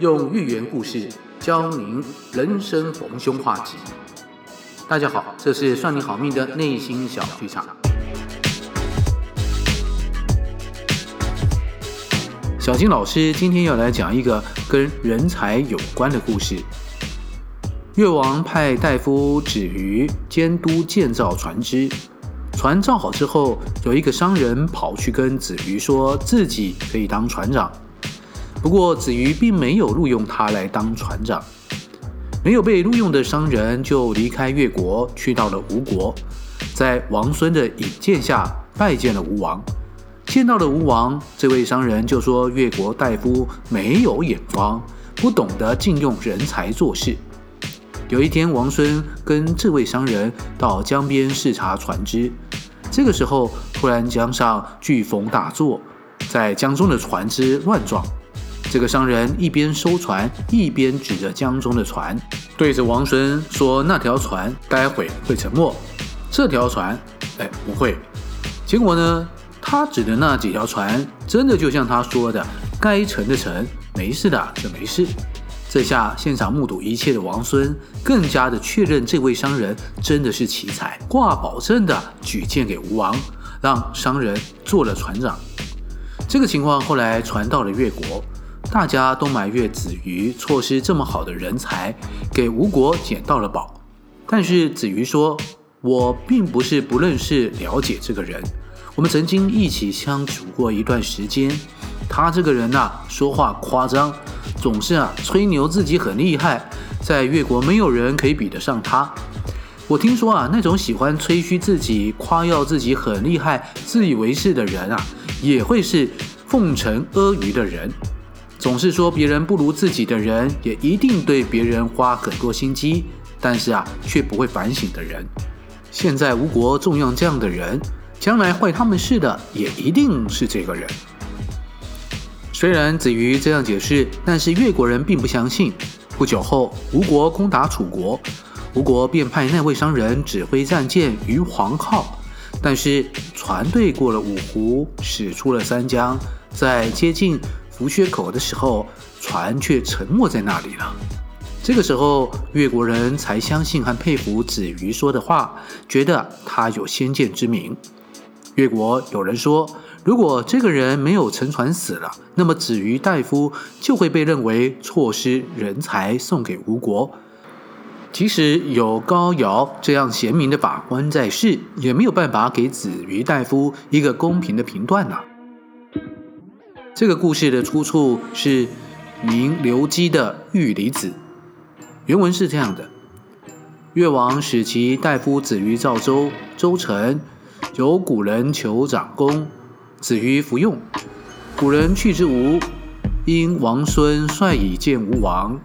用寓言故事教您人生逢凶化吉。大家好，这是算你好命的内心小剧场。小金老师今天要来讲一个跟人才有关的故事。越王派大夫子鱼监督建造船只，船造好之后，有一个商人跑去跟子瑜说自己可以当船长。不过子鱼并没有录用他来当船长，没有被录用的商人就离开越国，去到了吴国，在王孙的引荐下拜见了吴王。见到了吴王，这位商人就说越国大夫没有眼光，不懂得禁用人才做事。有一天，王孙跟这位商人到江边视察船只，这个时候突然江上飓风大作，在江中的船只乱撞。这个商人一边收船，一边指着江中的船，对着王孙说：“那条船待会会沉没，这条船，哎，不会。”结果呢，他指的那几条船，真的就像他说的，该沉的沉，没事的就没事。这下现场目睹一切的王孙，更加的确认这位商人真的是奇才，挂保证的举荐给吴王，让商人做了船长。这个情况后来传到了越国。大家都埋怨子瑜错失这么好的人才，给吴国捡到了宝。但是子瑜说：“我并不是不认识、了解这个人，我们曾经一起相处过一段时间。他这个人呐、说话夸张，总是啊吹牛自己很厉害，在越国没有人可以比得上他。我听说啊，那种喜欢吹嘘自己、夸耀自己很厉害、自以为是的人啊，也会是奉承阿谀的人。”总是说别人不如自己的人，也一定对别人花很多心机，但是啊，却不会反省的人。现在吴国重用这样的人，将来坏他们事的也一定是这个人。虽然子瑜这样解释，但是越国人并不相信。不久后，吴国攻打楚国，吴国便派那位商人指挥战舰于黄浩，但是船队过了五湖，驶出了三江，在接近。伏薛口的时候，船却沉没在那里了。这个时候，越国人才相信和佩服子瑜说的话，觉得他有先见之明。越国有人说，如果这个人没有沉船死了，那么子瑜大夫就会被认为错失人才，送给吴国。即使有高尧这样贤明的法官在世，也没有办法给子瑜大夫一个公平的评断呐。这个故事的出处是名刘基的《玉离子》，原文是这样的：越王使其大夫子鱼造舟，舟沉，有古人求长公，子于服用。古人去之吴，因王孙率以见吴王，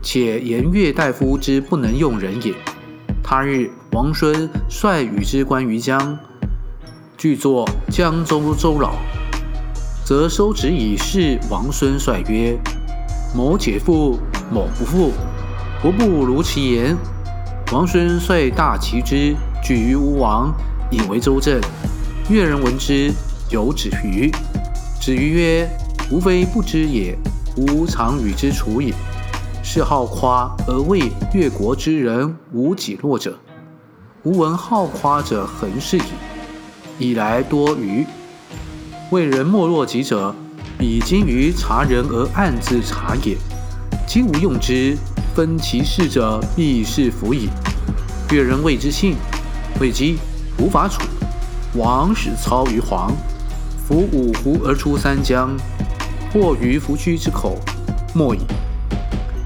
且言越大夫之不能用人也。他日王孙率与之观于江，具作江州周老。则收之以示王孙帅曰：“某解覆，某不覆，何不如其言？”王孙遂大齐之，举于吴王，引为周正。越人闻之，有子鱼。子鱼曰：“吾非不知也，吾常与之处也。是好夸而谓越国之人无己弱者。吾闻好夸者恒是矣，以来多虞。”为人莫若己者，彼精于察人而暗自察也。今吾用之，分其事者，必是弗矣。越人谓之信，未几，无法处。王使操于黄，伏五湖而出三江，获于伏曲之口，莫矣。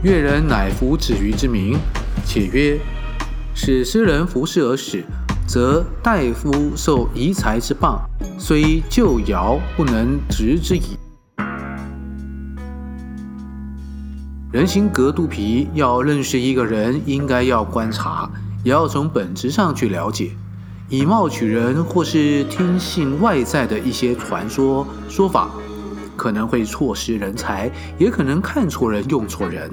越人乃服子鱼之名，且曰：使斯人服侍而死。则大夫受夷才之棒，虽就尧不能执之矣。人心隔肚皮，要认识一个人，应该要观察，也要从本质上去了解。以貌取人，或是听信外在的一些传说说法，可能会错失人才，也可能看错人、用错人。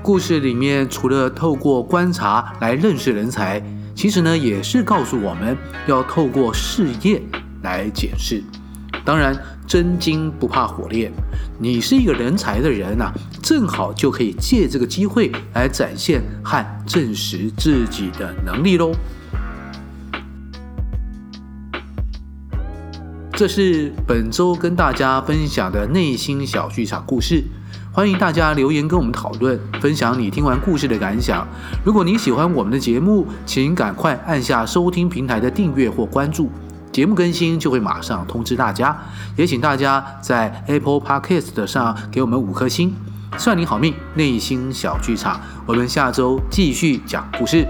故事里面除了透过观察来认识人才。其实呢，也是告诉我们要透过试验来解释。当然，真金不怕火炼，你是一个人才的人呐、啊，正好就可以借这个机会来展现和证实自己的能力喽。这是本周跟大家分享的内心小剧场故事，欢迎大家留言跟我们讨论，分享你听完故事的感想。如果你喜欢我们的节目，请赶快按下收听平台的订阅或关注。节目更新就会马上通知大家，也请大家在 Apple Podcast 上给我们五颗星，算你好命。内心小剧场，我们下周继续讲故事。